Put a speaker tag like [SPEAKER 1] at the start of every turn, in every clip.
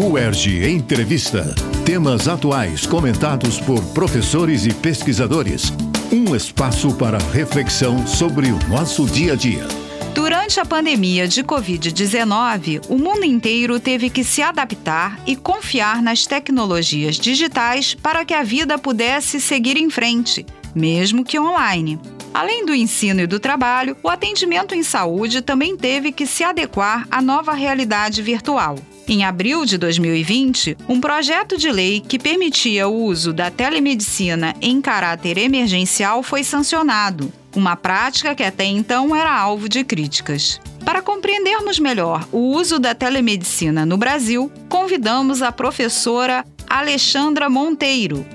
[SPEAKER 1] UERJ Entrevista. Temas atuais comentados por professores e pesquisadores. Um espaço para reflexão sobre o nosso dia a dia.
[SPEAKER 2] Durante a pandemia de Covid-19, o mundo inteiro teve que se adaptar e confiar nas tecnologias digitais para que a vida pudesse seguir em frente, mesmo que online. Além do ensino e do trabalho, o atendimento em saúde também teve que se adequar à nova realidade virtual. Em abril de 2020, um projeto de lei que permitia o uso da telemedicina em caráter emergencial foi sancionado, uma prática que até então era alvo de críticas. Para compreendermos melhor o uso da telemedicina no Brasil, convidamos a professora Alexandra Monteiro,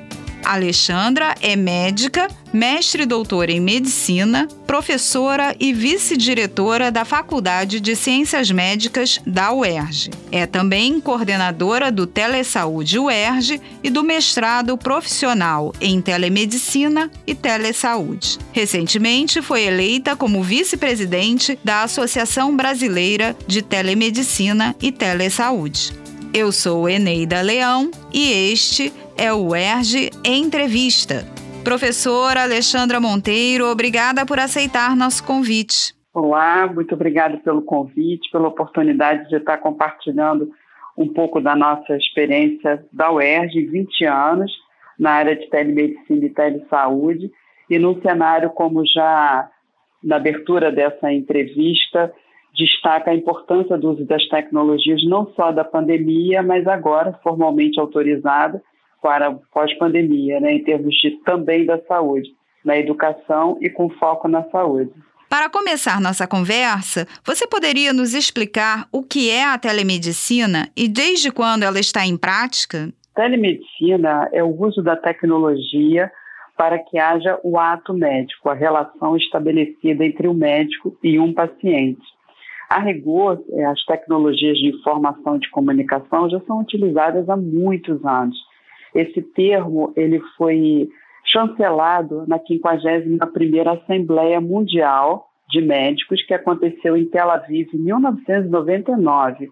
[SPEAKER 2] Alexandra é médica, mestre e doutora em medicina, professora e vice-diretora da Faculdade de Ciências Médicas da UERJ. É também coordenadora do Telesaúde UERJ e do mestrado profissional em telemedicina e telesaúde. Recentemente foi eleita como vice-presidente da Associação Brasileira de Telemedicina e Telesaúde. Eu sou Eneida Leão e este é o ERG Entrevista. Professora Alexandra Monteiro, obrigada por aceitar nosso convite.
[SPEAKER 3] Olá, muito obrigada pelo convite, pela oportunidade de estar compartilhando um pouco da nossa experiência da UERJ, 20 anos, na área de telemedicina e telesaúde, e num cenário como já na abertura dessa entrevista, destaca a importância do uso das tecnologias, não só da pandemia, mas agora formalmente autorizada, para pós-pandemia, né, em termos de também da saúde, na educação e com foco na saúde.
[SPEAKER 2] Para começar nossa conversa, você poderia nos explicar o que é a telemedicina e desde quando ela está em prática?
[SPEAKER 3] Telemedicina é o uso da tecnologia para que haja o ato médico, a relação estabelecida entre o médico e um paciente. A rigor, as tecnologias de informação e de comunicação já são utilizadas há muitos anos esse termo ele foi chancelado na 51ª Assembleia Mundial de Médicos que aconteceu em Tel Aviv em 1999,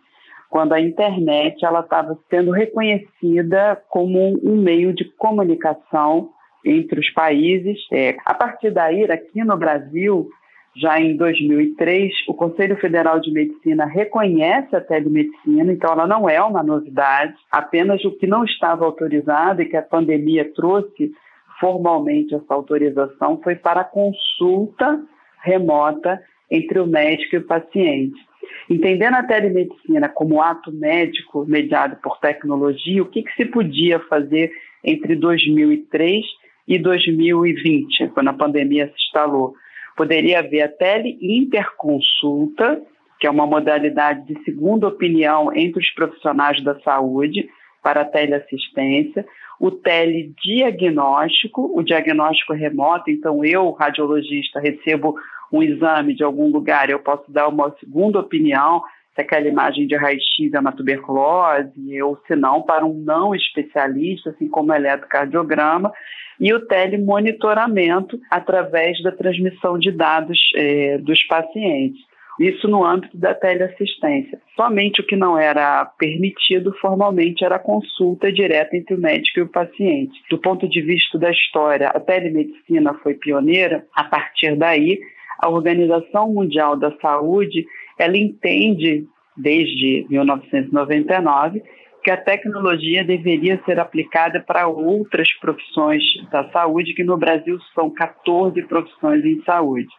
[SPEAKER 3] quando a internet ela estava sendo reconhecida como um meio de comunicação entre os países. É, a partir daí, aqui no Brasil, já em 2003, o Conselho Federal de Medicina reconhece a telemedicina, então ela não é uma novidade, apenas o que não estava autorizado e que a pandemia trouxe formalmente essa autorização foi para consulta remota entre o médico e o paciente. Entendendo a telemedicina como ato médico mediado por tecnologia, o que, que se podia fazer entre 2003 e 2020, quando a pandemia se instalou? Poderia haver a teleinterconsulta, que é uma modalidade de segunda opinião entre os profissionais da saúde para a teleassistência, o telediagnóstico, o diagnóstico remoto, então eu, radiologista, recebo um exame de algum lugar, eu posso dar uma segunda opinião se aquela imagem de raio-x é uma tuberculose, ou se não, para um não especialista, assim como o eletrocardiograma, e o telemonitoramento através da transmissão de dados é, dos pacientes. Isso no âmbito da teleassistência. Somente o que não era permitido formalmente era a consulta direta entre o médico e o paciente. Do ponto de vista da história, a telemedicina foi pioneira. A partir daí, a Organização Mundial da Saúde ela entende desde 1999 que a tecnologia deveria ser aplicada para outras profissões da saúde, que no Brasil são 14 profissões em saúde.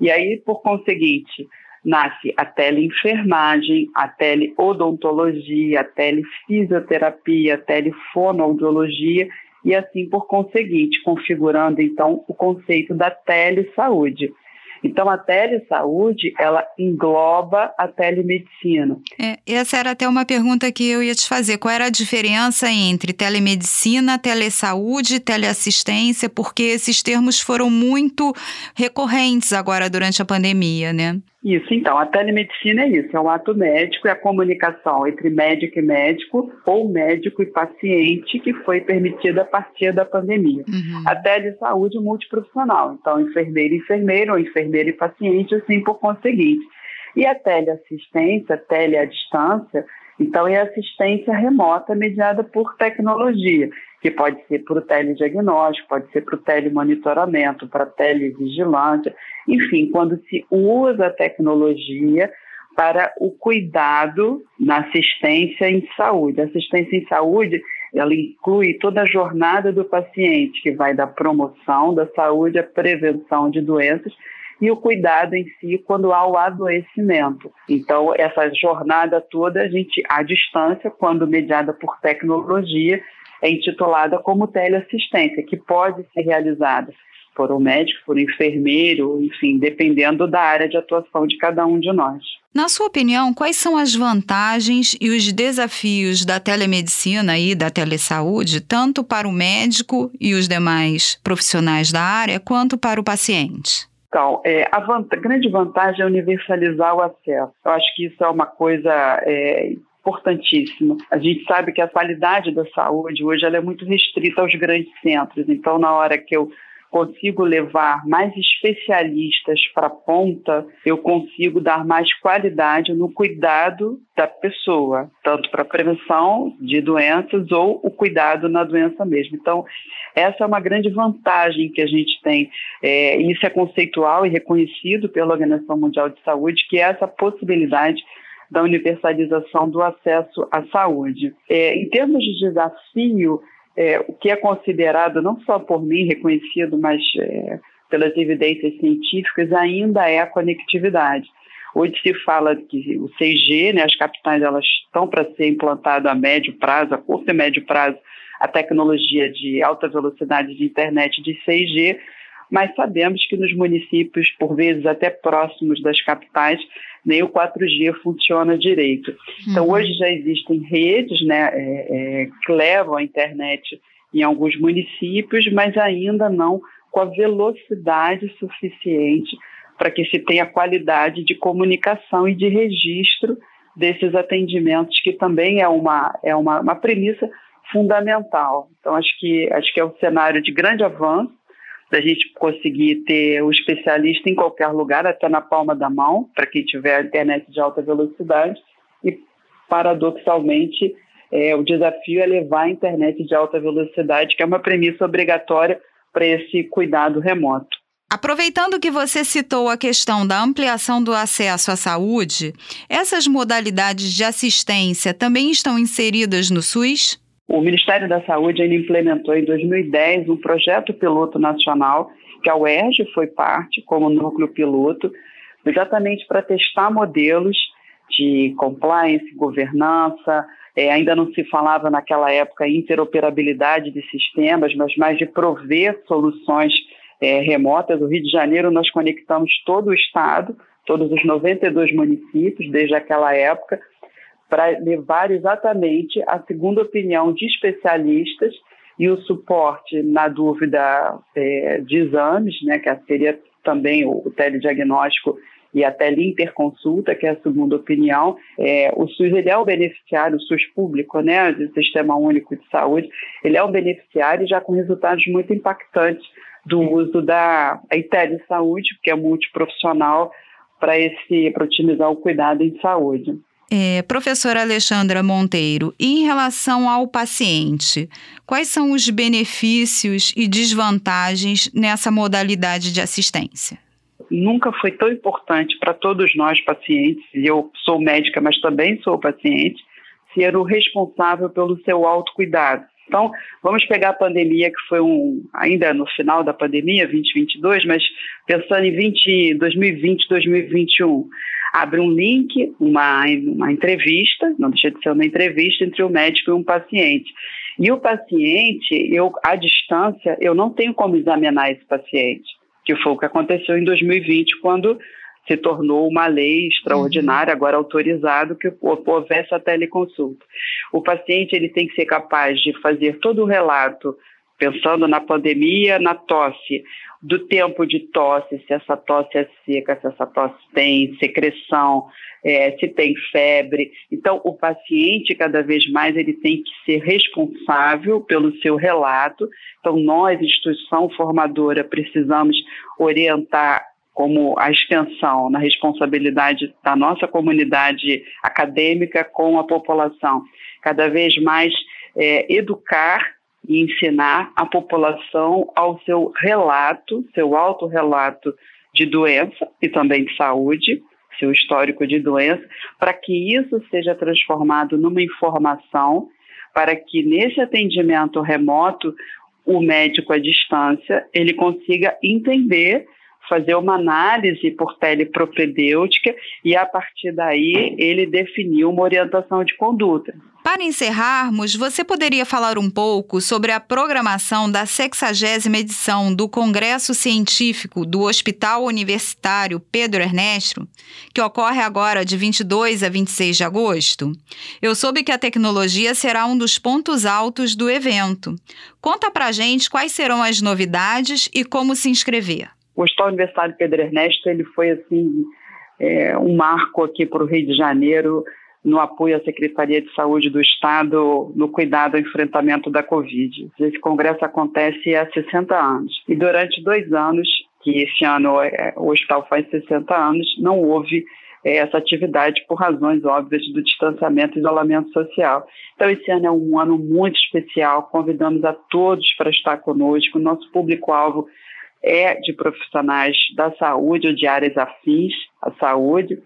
[SPEAKER 3] E aí, por conseguinte, nasce a teleenfermagem, a teleodontologia, a telefisioterapia, a telefonoaudiologia e assim por conseguinte, configurando então o conceito da telesaúde. Então, a telesaúde, ela engloba a telemedicina.
[SPEAKER 2] É, essa era até uma pergunta que eu ia te fazer. Qual era a diferença entre telemedicina, telesaúde teleassistência? Porque esses termos foram muito recorrentes agora durante a pandemia, né?
[SPEAKER 3] Isso, então, a telemedicina é isso, é um ato médico, é a comunicação entre médico e médico ou médico e paciente que foi permitida a partir da pandemia. Uhum. A telesaúde multiprofissional, então enfermeiro e enfermeiro, ou enfermeiro e paciente, assim por conseguinte. E a teleassistência, tele à distância, Então, é assistência remota mediada por tecnologia, que pode ser para o telediagnóstico, pode ser para o telemonitoramento, para televigilância, enfim, quando se usa a tecnologia para o cuidado na assistência em saúde. A assistência em saúde, ela inclui toda a jornada do paciente, que vai da promoção da saúde à prevenção de doenças e o cuidado em si quando há o adoecimento. Então, essa jornada toda, a gente, à distância, quando mediada por tecnologia, é intitulada como teleassistência, que pode ser realizada por um médico, por um enfermeiro, enfim, dependendo da área de atuação de cada um de nós.
[SPEAKER 2] Na sua opinião, quais são as vantagens e os desafios da telemedicina e da telesaúde, tanto para o médico e os demais profissionais da área, quanto para o paciente?
[SPEAKER 3] Então, é, a, grande vantagem é universalizar o acesso. Eu acho que isso é uma coisa é, importantíssima. A gente sabe que a qualidade da saúde hoje ela é muito restrita aos grandes centros. Então, na hora que eu consigo levar mais especialistas para a ponta, eu consigo dar mais qualidade no cuidado da pessoa, tanto para a prevenção de doenças ou o cuidado na doença mesmo. Então, essa é uma grande vantagem que a gente tem. É, isso é conceitual e reconhecido pela Organização Mundial de Saúde, que é essa possibilidade da universalização do acesso à saúde. É, em termos de desafio, é, o que é considerado não só por mim reconhecido, mas é, pelas evidências científicas, ainda é a conectividade. Hoje se fala que o 6G, né, as capitais elas estão para ser implantado a médio prazo, a curto e médio prazo, a tecnologia de alta velocidade de internet de 6G, mas sabemos que nos municípios, por vezes até próximos das capitais, nem o 4G funciona direito. Então, uhum. hoje já existem redes né, é, é, que levam a internet em alguns municípios, mas ainda não com a velocidade suficiente para que se tenha qualidade de comunicação e de registro desses atendimentos, que também é uma, é uma, uma premissa fundamental. Então, acho que, acho que é um cenário de grande avanço, da gente conseguir ter o especialista em qualquer lugar, até na palma da mão, para quem tiver internet de alta velocidade. E, paradoxalmente, é, o desafio é levar a internet de alta velocidade, que é uma premissa obrigatória para esse cuidado remoto.
[SPEAKER 2] Aproveitando que você citou a questão da ampliação do acesso à saúde, essas modalidades de assistência também estão inseridas no SUS?
[SPEAKER 3] O Ministério da Saúde ainda implementou em 2010 um projeto piloto nacional, que a UERJ foi parte como núcleo piloto, exatamente para testar modelos de compliance, governança. É, ainda não se falava naquela época interoperabilidade de sistemas, mas mais de prover soluções é, remotas. O Rio de Janeiro nós conectamos todo o estado, todos os 92 municípios desde aquela época, para levar exatamente a segunda opinião de especialistas e o suporte na dúvida é, de exames, né, que seria também o, o telediagnóstico e a teleinterconsulta, que é a segunda opinião. É, o SUS ele é o beneficiário, o SUS público, né, do Sistema Único de Saúde, ele é um beneficiário já com resultados muito impactantes do uso da telesaúde, que é multiprofissional, para otimizar o cuidado em saúde.
[SPEAKER 2] É, professora Alexandra Monteiro, em relação ao paciente, quais são os benefícios e desvantagens nessa modalidade de assistência?
[SPEAKER 3] Nunca foi tão importante para todos nós pacientes, e eu sou médica, mas também sou paciente, ser o responsável pelo seu autocuidado. Então, vamos pegar a pandemia, que foi um, ainda no final da pandemia, 2022, mas pensando em 20, 2020, 2021 abre um link, uma, uma entrevista, não deixa de ser uma entrevista entre o médico e um paciente. E o paciente, eu, à distância, eu não tenho como examinar esse paciente, que foi o que aconteceu em 2020, quando se tornou uma lei extraordinária, agora autorizado, que houvesse a teleconsulta. O paciente ele tem que ser capaz de fazer todo o relato pensando na pandemia, na tosse, do tempo de tosse, se essa tosse é seca, se essa tosse tem secreção, é, se tem febre. Então, o paciente, cada vez mais, ele tem que ser responsável pelo seu relato. Então, nós, instituição formadora, precisamos orientar como a extensão na responsabilidade da nossa comunidade acadêmica com a população. Cada vez mais é, educar e ensinar a população ao seu relato, seu autorrelato de doença e também de saúde, seu histórico de doença, para que isso seja transformado numa informação, para que nesse atendimento remoto o médico à distância ele consiga entender fazer uma análise por telepropedêutica e, a partir daí, ele definiu uma orientação de conduta.
[SPEAKER 2] Para encerrarmos, você poderia falar um pouco sobre a programação da 60 edição do Congresso Científico do Hospital Universitário Pedro Ernesto, que ocorre agora de 22 a 26 de agosto? Eu soube que a tecnologia será um dos pontos altos do evento. Conta pra gente quais serão as novidades e como se inscrever.
[SPEAKER 3] O Hospital Universitário Pedro Ernesto ele foi assim é, um marco aqui para o Rio de Janeiro no apoio à Secretaria de Saúde do Estado no cuidado ao enfrentamento da Covid. Esse congresso acontece há 60 anos e durante dois anos, que esse ano é, o hospital faz 60 anos, não houve é, essa atividade por razões óbvias do distanciamento e isolamento social. Então, esse ano é um ano muito especial, convidamos a todos para estar conosco, nosso público-alvo é de profissionais da saúde ou de áreas afins à saúde.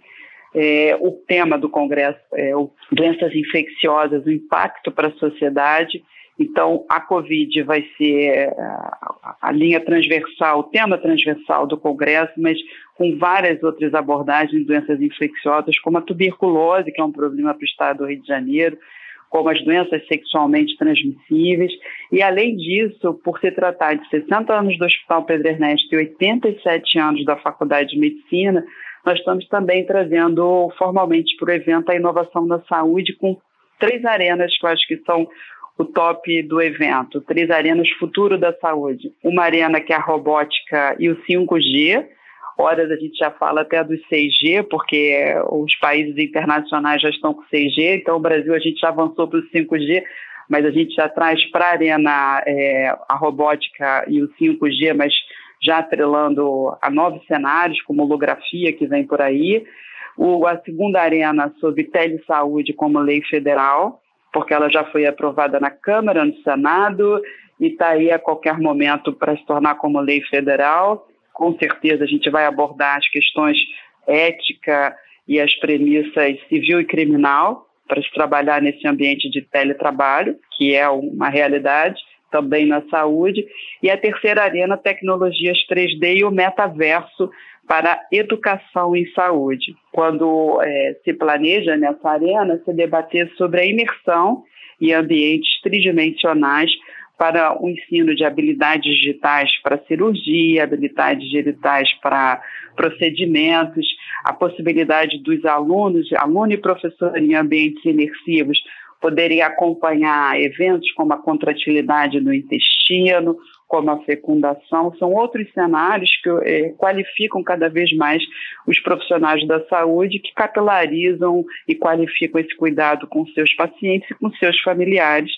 [SPEAKER 3] É, o tema do congresso é o, doenças infecciosas, o impacto para a sociedade. Então, a Covid vai ser a, a linha transversal, o tema transversal do congresso, mas com várias outras abordagens de doenças infecciosas, como a tuberculose, que é um problema para o estado do Rio de Janeiro, como as doenças sexualmente transmissíveis. E, além disso, por se tratar de 60 anos do Hospital Pedro Ernesto e 87 anos da Faculdade de Medicina, nós estamos também trazendo formalmente para o evento a inovação na saúde com três arenas que eu acho que são o top do evento, três arenas futuro da saúde. Uma arena que é a robótica e o 5G, horas a gente já fala até dos 6G, porque os países internacionais já estão com 6G, então o Brasil a gente já avançou para o 5G, mas a gente já traz para a arena é, a robótica e o 5G, mas já atrelando a novos cenários, como holografia que vem por aí. O, a segunda arena sobre telesaúde como lei federal, porque ela já foi aprovada na Câmara, no Senado, e está aí a qualquer momento para se tornar como lei federal com certeza a gente vai abordar as questões ética e as premissas civil e criminal para se trabalhar nesse ambiente de teletrabalho, que é uma realidade também na saúde, e a terceira arena, tecnologias 3D e o metaverso para educação em saúde. Quando é, se planeja nessa arena, se debater sobre a imersão em ambientes tridimensionais para o ensino de habilidades digitais para cirurgia, habilidades digitais para procedimentos, a possibilidade dos alunos, aluno e professor em ambientes imersivos poderem acompanhar eventos como a contratilidade no intestino, como a fecundação, são outros cenários que é, qualificam cada vez mais os profissionais da saúde, que capilarizam e qualificam esse cuidado com seus pacientes e com seus familiares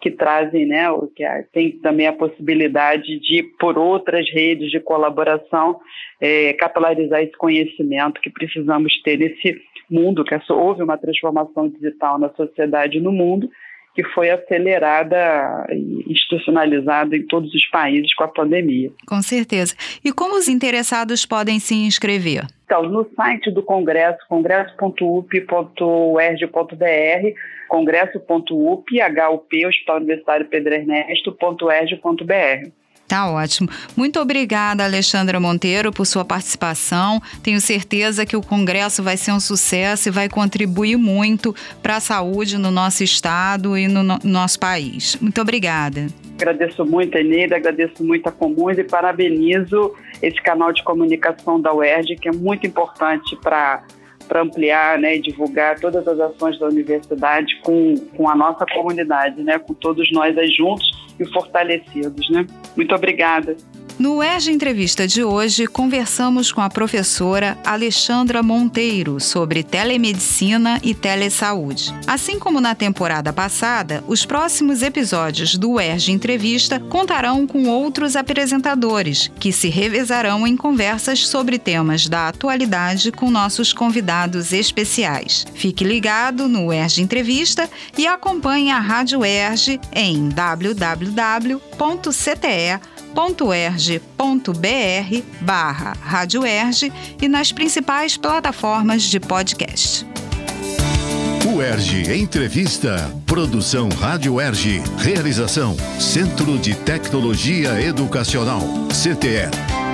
[SPEAKER 3] que trazem, né, o que tem também a possibilidade de, por outras redes de colaboração, é, capilarizar esse conhecimento que precisamos ter nesse mundo, que houve uma transformação digital na sociedade no mundo, que foi acelerada e institucionalizada em todos os países com a pandemia.
[SPEAKER 2] Com certeza. E como os interessados podem se inscrever?
[SPEAKER 3] Então, no site do Congresso, congresso.up.erg.br, congresso.up, HUP, Hospital Universitário Pedro Ernesto.erg.br.
[SPEAKER 2] Tá ótimo. Muito obrigada, Alexandra Monteiro, por sua participação. Tenho certeza que o Congresso vai ser um sucesso e vai contribuir muito para a saúde no nosso estado e no, no nosso país. Muito obrigada.
[SPEAKER 3] Agradeço muito, Eneida, agradeço muito a Comuns e parabenizo esse canal de comunicação da UERJ, que é muito importante para para ampliar né, e divulgar todas as ações da universidade com, com a nossa comunidade, né, com todos nós aí juntos e fortalecidos. Né? Muito obrigada.
[SPEAKER 2] No ERG Entrevista de hoje, conversamos com a professora Alexandra Monteiro sobre telemedicina e telesaúde. Assim como na temporada passada, os próximos episódios do ERG Entrevista contarão com outros apresentadores, que se revezarão em conversas sobre temas da atualidade com nossos convidados especiais. Fique ligado no ERG Entrevista e acompanhe a Rádio ERG em www.cte.com www.erge.br barra Rádio Erge e nas principais plataformas de podcast.
[SPEAKER 1] O Erge Entrevista. Produção Rádio Erge. Realização Centro de Tecnologia Educacional. CTE.